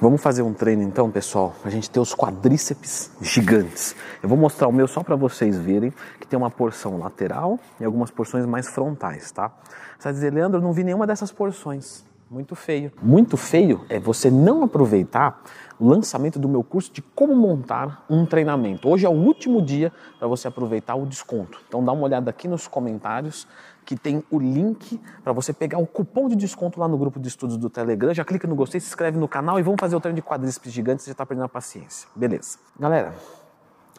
Vamos fazer um treino então, pessoal, a gente ter os quadríceps gigantes. Eu vou mostrar o meu só para vocês verem que tem uma porção lateral e algumas porções mais frontais, tá? Você vai dizer, Leandro, eu não vi nenhuma dessas porções. Muito feio. Muito feio é você não aproveitar o lançamento do meu curso de como montar um treinamento. Hoje é o último dia para você aproveitar o desconto. Então dá uma olhada aqui nos comentários que tem o link para você pegar o cupom de desconto lá no grupo de estudos do Telegram. Já clica no gostei, se inscreve no canal e vamos fazer o treino de quadríceps gigantes, você já está perdendo a paciência. Beleza. Galera,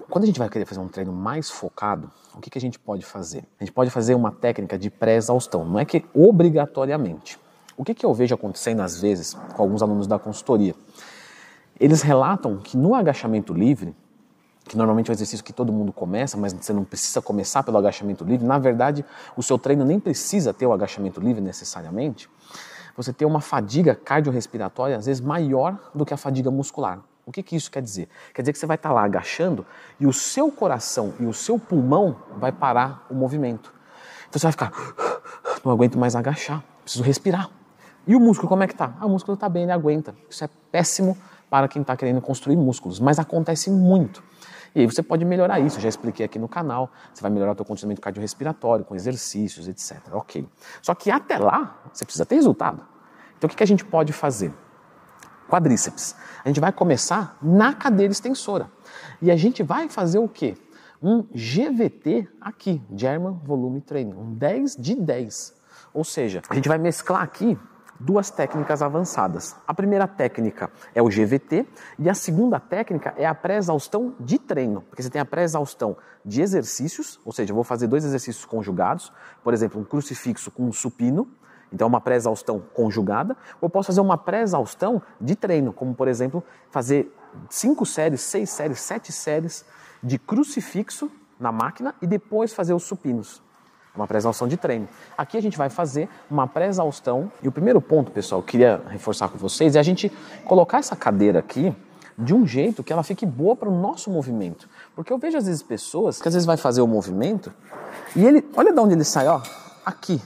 quando a gente vai querer fazer um treino mais focado, o que, que a gente pode fazer? A gente pode fazer uma técnica de pré-exaustão. Não é que obrigatoriamente. O que, que eu vejo acontecendo às vezes com alguns alunos da consultoria? Eles relatam que no agachamento livre, que normalmente é um exercício que todo mundo começa, mas você não precisa começar pelo agachamento livre, na verdade, o seu treino nem precisa ter o agachamento livre necessariamente. Você tem uma fadiga cardiorrespiratória, às vezes, maior do que a fadiga muscular. O que, que isso quer dizer? Quer dizer que você vai estar lá agachando e o seu coração e o seu pulmão vai parar o movimento. Então você vai ficar, não aguento mais agachar, preciso respirar. E o músculo, como é que tá? Ah, o músculo está bem, ele aguenta. Isso é péssimo para quem está querendo construir músculos, mas acontece muito. E aí você pode melhorar isso, já expliquei aqui no canal. Você vai melhorar o seu condicionamento cardiorrespiratório com exercícios, etc. Ok. Só que até lá, você precisa ter resultado. Então o que a gente pode fazer? Quadríceps. A gente vai começar na cadeira extensora. E a gente vai fazer o quê? Um GVT aqui, German Volume Training, um 10 de 10. Ou seja, a gente vai mesclar aqui duas técnicas avançadas. A primeira técnica é o GVT e a segunda técnica é a pré-exaustão de treino, porque você tem a pré-exaustão de exercícios, ou seja, eu vou fazer dois exercícios conjugados, por exemplo, um crucifixo com um supino, então uma pré-exaustão conjugada, ou eu posso fazer uma pré-exaustão de treino, como por exemplo, fazer cinco séries, seis séries, sete séries de crucifixo na máquina e depois fazer os supinos uma pré-exaustão de treino. Aqui a gente vai fazer uma pré-exaustão e o primeiro ponto, pessoal, que eu queria reforçar com vocês é a gente colocar essa cadeira aqui de um jeito que ela fique boa para o nosso movimento. Porque eu vejo às vezes pessoas que às vezes vai fazer o movimento e ele, olha de onde ele sai, ó, aqui.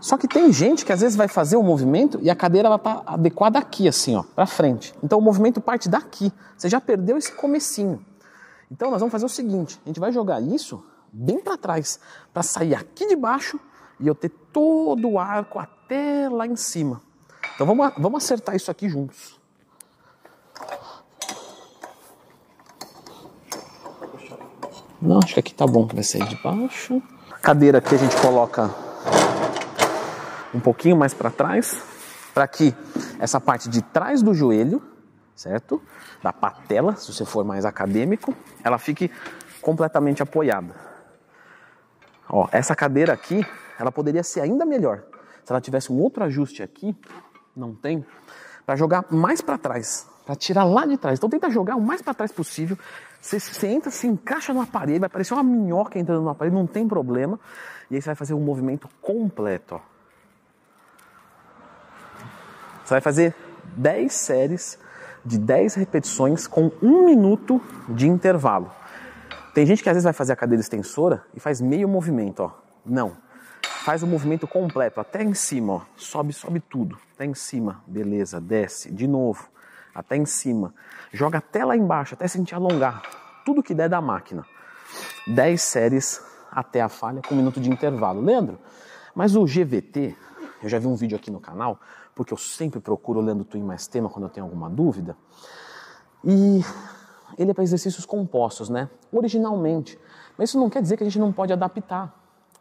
Só que tem gente que às vezes vai fazer o movimento e a cadeira ela tá adequada aqui assim, ó, para frente. Então o movimento parte daqui. Você já perdeu esse comecinho. Então nós vamos fazer o seguinte: a gente vai jogar isso bem para trás, para sair aqui de baixo e eu ter todo o arco até lá em cima. Então vamos, vamos acertar isso aqui juntos. Não, acho que aqui tá bom, vai sair de baixo. Cadeira aqui a gente coloca um pouquinho mais para trás, para que essa parte de trás do joelho certo? Da patela, se você for mais acadêmico, ela fique completamente apoiada. Ó, essa cadeira aqui, ela poderia ser ainda melhor. Se ela tivesse um outro ajuste aqui, não tem, para jogar mais para trás, para tirar lá de trás. Então tenta jogar o mais para trás possível. Você, você, entra, se encaixa no aparelho, vai parecer uma minhoca entrando no aparelho, não tem problema. E aí você vai fazer um movimento completo. Ó. Você vai fazer 10 séries de 10 repetições com um minuto de intervalo. Tem gente que às vezes vai fazer a cadeira extensora e faz meio movimento, ó. Não. Faz o movimento completo, até em cima, ó. Sobe, sobe tudo. Até em cima, beleza, desce, de novo, até em cima. Joga até lá embaixo, até sentir alongar. Tudo que der da máquina. 10 séries até a falha com um minuto de intervalo. Leandro, mas o GVT, eu já vi um vídeo aqui no canal, porque eu sempre procuro lendo Twin Mais Tema quando eu tenho alguma dúvida. E ele é para exercícios compostos, né? Originalmente. Mas isso não quer dizer que a gente não pode adaptar.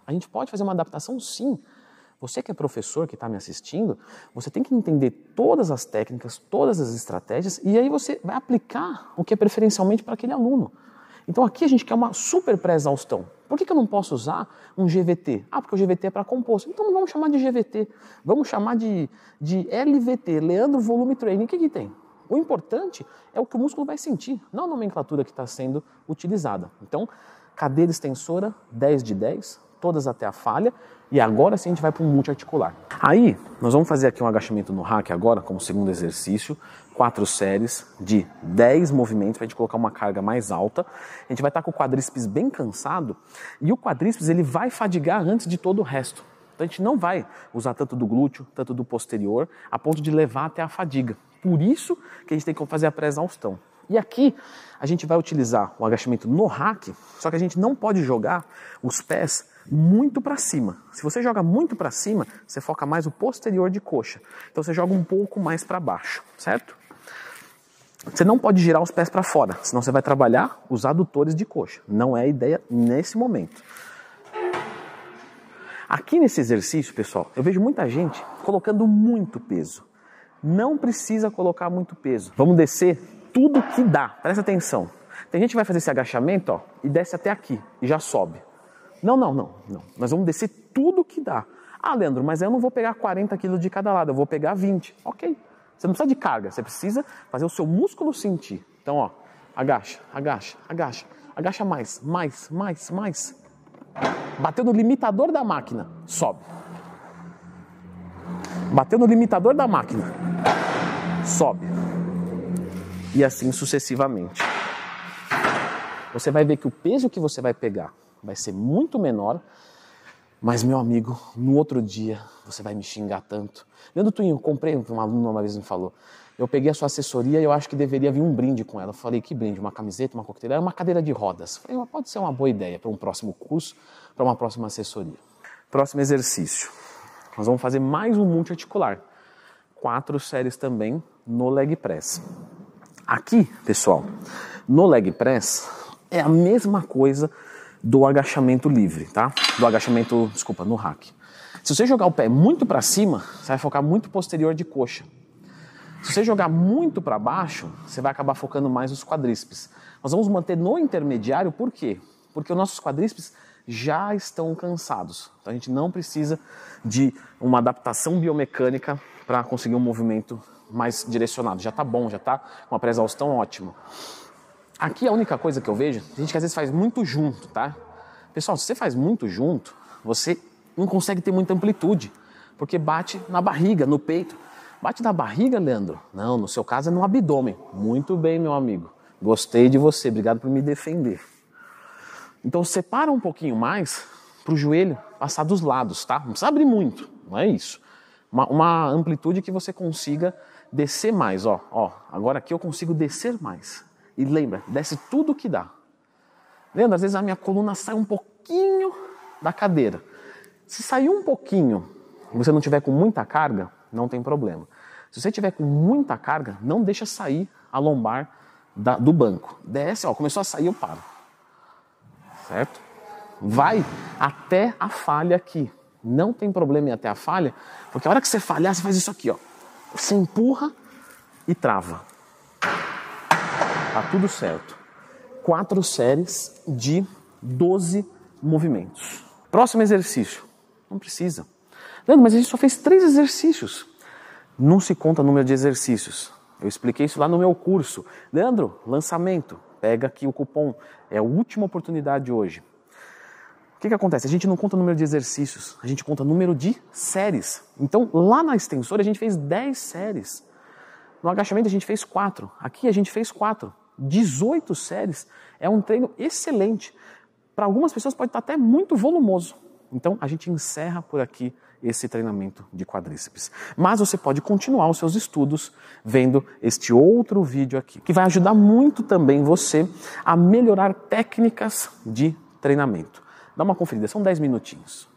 A gente pode fazer uma adaptação sim. Você que é professor, que está me assistindo, você tem que entender todas as técnicas, todas as estratégias, e aí você vai aplicar o que é preferencialmente para aquele aluno. Então aqui a gente quer uma super pré-exaustão. Por que, que eu não posso usar um GVT? Ah, porque o GVT é para composto. Então não vamos chamar de GVT, vamos chamar de, de LVT, Leandro Volume Training. O que, que tem? O importante é o que o músculo vai sentir, não a nomenclatura que está sendo utilizada. Então, cadeira extensora, 10 de 10, todas até a falha, e agora sim a gente vai para um multiarticular. Aí, nós vamos fazer aqui um agachamento no rack agora, como segundo exercício, quatro séries de 10 movimentos para a gente colocar uma carga mais alta. A gente vai estar tá com o quadríceps bem cansado e o quadríceps ele vai fadigar antes de todo o resto. Então a gente não vai usar tanto do glúteo, tanto do posterior, a ponto de levar até a fadiga. Por isso que a gente tem que fazer a pré-exaustão. E aqui a gente vai utilizar o agachamento no rack, só que a gente não pode jogar os pés muito para cima. Se você joga muito para cima, você foca mais o posterior de coxa. Então você joga um pouco mais para baixo, certo? Você não pode girar os pés para fora, senão você vai trabalhar os adutores de coxa. Não é a ideia nesse momento. Aqui nesse exercício, pessoal, eu vejo muita gente colocando muito peso. Não precisa colocar muito peso. Vamos descer tudo que dá. Presta atenção. Tem gente que vai fazer esse agachamento ó, e desce até aqui e já sobe. Não, não, não, não. Nós vamos descer tudo que dá. Ah, Leandro, mas eu não vou pegar 40 quilos de cada lado, eu vou pegar 20. Ok. Você não precisa de carga, você precisa fazer o seu músculo sentir. Então, ó, agacha, agacha, agacha, agacha mais, mais, mais, mais. Bateu no limitador da máquina, sobe. Bateu no limitador da máquina, sobe. E assim sucessivamente. Você vai ver que o peso que você vai pegar vai ser muito menor, mas meu amigo, no outro dia você vai me xingar tanto. Leandro Twinho, comprei, um aluno uma vez me falou, eu peguei a sua assessoria e eu acho que deveria vir um brinde com ela. Eu falei, que brinde? Uma camiseta, uma coqueteleira? Uma cadeira de rodas. Eu falei, pode ser uma boa ideia para um próximo curso, para uma próxima assessoria. Próximo exercício. Nós vamos fazer mais um multiarticular. Quatro séries também no leg press. Aqui, pessoal, no leg press é a mesma coisa do agachamento livre, tá? Do agachamento, desculpa, no hack. Se você jogar o pé muito para cima, você vai focar muito posterior de coxa. Se você jogar muito para baixo, você vai acabar focando mais os quadríceps. Nós vamos manter no intermediário, por quê? Porque os nossos quadríceps já estão cansados. Então a gente não precisa de uma adaptação biomecânica para conseguir um movimento mais direcionado. Já está bom, já está com uma pré-exaustão ótima. Aqui a única coisa que eu vejo, a gente que às vezes faz muito junto, tá? Pessoal, se você faz muito junto, você não consegue ter muita amplitude, porque bate na barriga, no peito. Bate na barriga, Leandro? Não, no seu caso é no abdômen. Muito bem, meu amigo. Gostei de você, obrigado por me defender. Então separa um pouquinho mais para o joelho passar dos lados, tá? Não precisa abrir muito, não é isso. Uma, uma, amplitude que você consiga descer mais, ó, ó. Agora aqui eu consigo descer mais. E lembra, desce tudo que dá. Lembra, às vezes a minha coluna sai um pouquinho da cadeira. Se sair um pouquinho você não tiver com muita carga, não tem problema. Se você tiver com muita carga, não deixa sair a lombar da, do banco. Desce, ó, começou a sair, eu paro. Certo? Vai até a falha aqui. Não tem problema em até a falha, porque a hora que você falhar, você faz isso aqui, ó. Você empurra e trava. Tá tudo certo. Quatro séries de 12 movimentos. Próximo exercício. Não precisa. Leandro, mas a gente só fez três exercícios. Não se conta número de exercícios. Eu expliquei isso lá no meu curso. Leandro, lançamento. Pega aqui o cupom. É a última oportunidade hoje. O que, que acontece? A gente não conta número de exercícios, a gente conta número de séries. Então, lá na extensora, a gente fez 10 séries. No agachamento, a gente fez 4. Aqui, a gente fez 4. 18 séries é um treino excelente. Para algumas pessoas pode estar até muito volumoso. Então a gente encerra por aqui esse treinamento de quadríceps. Mas você pode continuar os seus estudos vendo este outro vídeo aqui, que vai ajudar muito também você a melhorar técnicas de treinamento. Dá uma conferida, são 10 minutinhos.